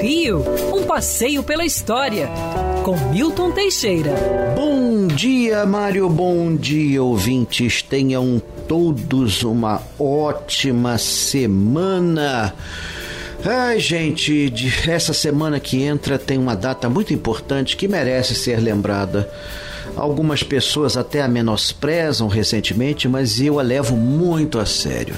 Rio, um passeio pela história, com Milton Teixeira. Bom dia, Mário, bom dia, ouvintes. Tenham todos uma ótima semana. Ai, gente, essa semana que entra tem uma data muito importante que merece ser lembrada. Algumas pessoas até a menosprezam recentemente, mas eu a levo muito a sério.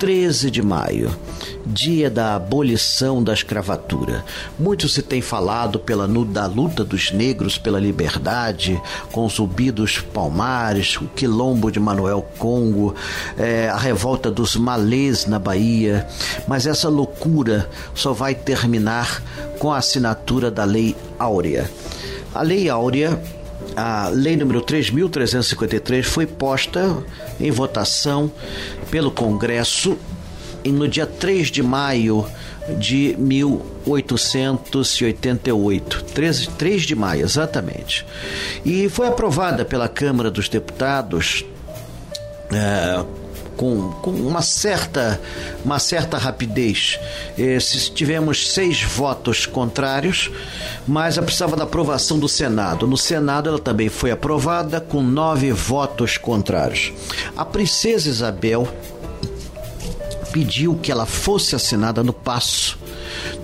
13 de maio, dia da abolição da escravatura. Muito se tem falado pela da luta dos negros pela liberdade, com o zumbi dos palmares, o quilombo de Manuel Congo, é, a revolta dos malês na Bahia, mas essa loucura só vai terminar com a assinatura da Lei Áurea. A Lei Áurea a lei número 3.353 foi posta em votação pelo Congresso no dia 3 de maio de 1888. 3, 3 de maio, exatamente. E foi aprovada pela Câmara dos Deputados. É, com, com uma, certa, uma certa rapidez. Eh, tivemos seis votos contrários, mas ela precisava da aprovação do Senado. No Senado, ela também foi aprovada com nove votos contrários. A princesa Isabel pediu que ela fosse assinada no Passo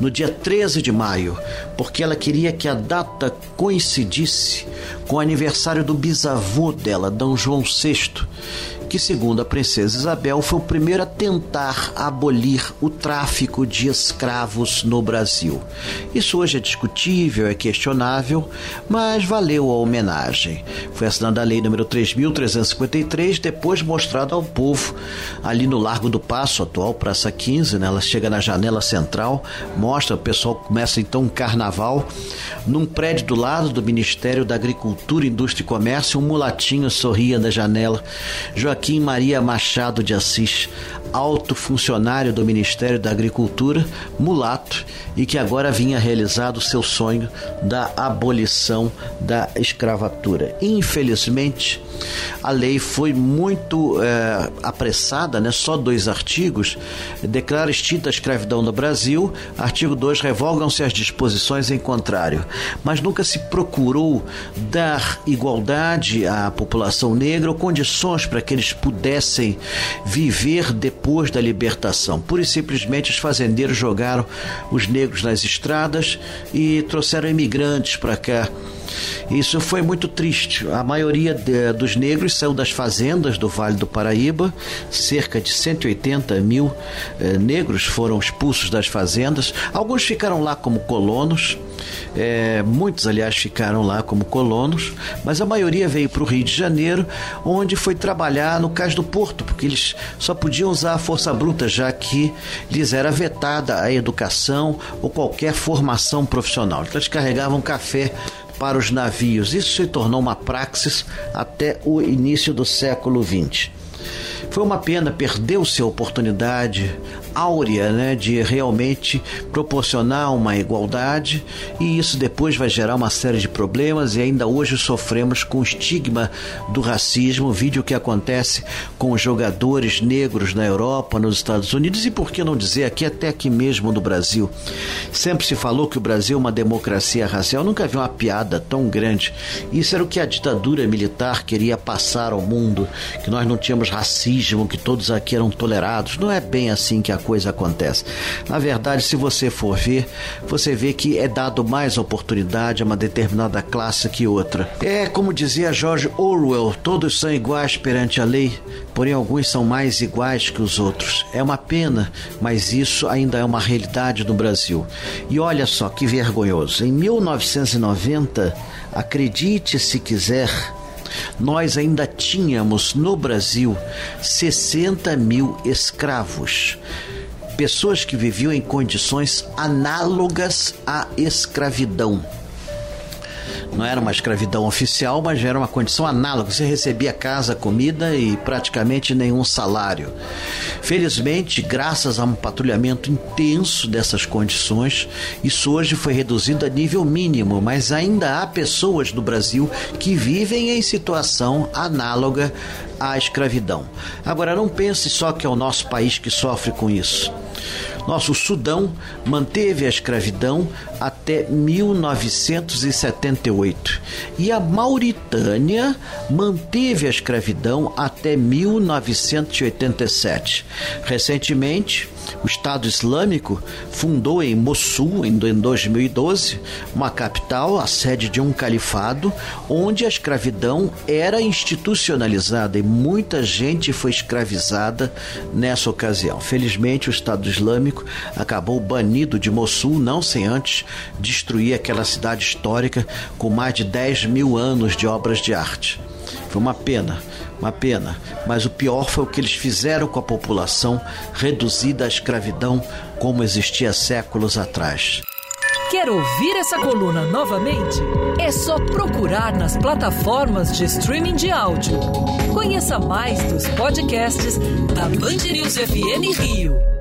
no dia 13 de maio, porque ela queria que a data coincidisse com o aniversário do bisavô dela, D. João VI, que, segundo a princesa Isabel, foi o primeiro a tentar abolir o tráfico de escravos no Brasil. Isso hoje é discutível, é questionável, mas valeu a homenagem. Foi assinada a lei número 3.353, depois mostrada ao povo ali no Largo do Passo, atual Praça 15, né? ela chega na janela central, mostra, o pessoal começa então um carnaval. Num prédio do lado do Ministério da Agricultura, Indústria e Comércio, um mulatinho sorria da janela. Joaquim Maria Machado de Assis, alto funcionário do Ministério da Agricultura, mulato, e que agora vinha realizado seu sonho da abolição da escravatura. Infelizmente, a lei foi muito é, apressada, né? só dois artigos. Declara extinta a escravidão no Brasil. Artigo 2. Revogam-se as disposições em contrário. Mas nunca se procurou dar igualdade à população negra ou condições para que eles pudessem viver depois da libertação. Pura e simplesmente os fazendeiros jogaram os negros nas estradas e trouxeram imigrantes para cá isso foi muito triste. A maioria de, dos negros saiu das fazendas do Vale do Paraíba, cerca de 180 mil eh, negros foram expulsos das fazendas. Alguns ficaram lá como colonos, eh, muitos, aliás, ficaram lá como colonos, mas a maioria veio para o Rio de Janeiro, onde foi trabalhar no Cais do Porto, porque eles só podiam usar a força bruta, já que lhes era vetada a educação ou qualquer formação profissional. Então, eles carregavam café para os navios. Isso se tornou uma praxis até o início do século XX. Foi uma pena, perdeu-se a oportunidade áurea né, de realmente proporcionar uma igualdade e isso depois vai gerar uma série de problemas e ainda hoje sofremos com o estigma do racismo, vídeo que acontece com jogadores negros na Europa, nos Estados Unidos e por que não dizer aqui até aqui mesmo no Brasil. Sempre se falou que o Brasil é uma democracia racial, Eu nunca vi uma piada tão grande. Isso era o que a ditadura militar queria passar ao mundo, que nós não tínhamos racismo, que todos aqui eram tolerados. Não é bem assim que a coisa acontece. Na verdade, se você for ver, você vê que é dado mais oportunidade a uma determinada classe que outra. É como dizia George Orwell: todos são iguais perante a lei, porém alguns são mais iguais que os outros. É uma pena, mas isso ainda é uma realidade no Brasil. E olha só que vergonhoso. Em 1990, acredite se quiser, nós ainda tínhamos no Brasil 60 mil escravos pessoas que viviam em condições análogas à escravidão. Não era uma escravidão oficial, mas era uma condição análoga. Você recebia casa, comida e praticamente nenhum salário. Felizmente, graças a um patrulhamento intenso dessas condições, isso hoje foi reduzido a nível mínimo, mas ainda há pessoas no Brasil que vivem em situação análoga à escravidão. Agora, não pense só que é o nosso país que sofre com isso. Nosso Sudão manteve a escravidão até 1978 e a Mauritânia manteve a escravidão até 1987. Recentemente, o Estado Islâmico fundou em Mossul, em 2012, uma capital, a sede de um califado, onde a escravidão era institucionalizada e muita gente foi escravizada nessa ocasião. Felizmente, o Estado Islâmico acabou banido de Mossul, não sem antes destruir aquela cidade histórica com mais de 10 mil anos de obras de arte. Foi uma pena, uma pena. Mas o pior foi o que eles fizeram com a população reduzida à escravidão como existia séculos atrás. Quer ouvir essa coluna novamente? É só procurar nas plataformas de streaming de áudio. Conheça mais dos podcasts da Band News FM Rio.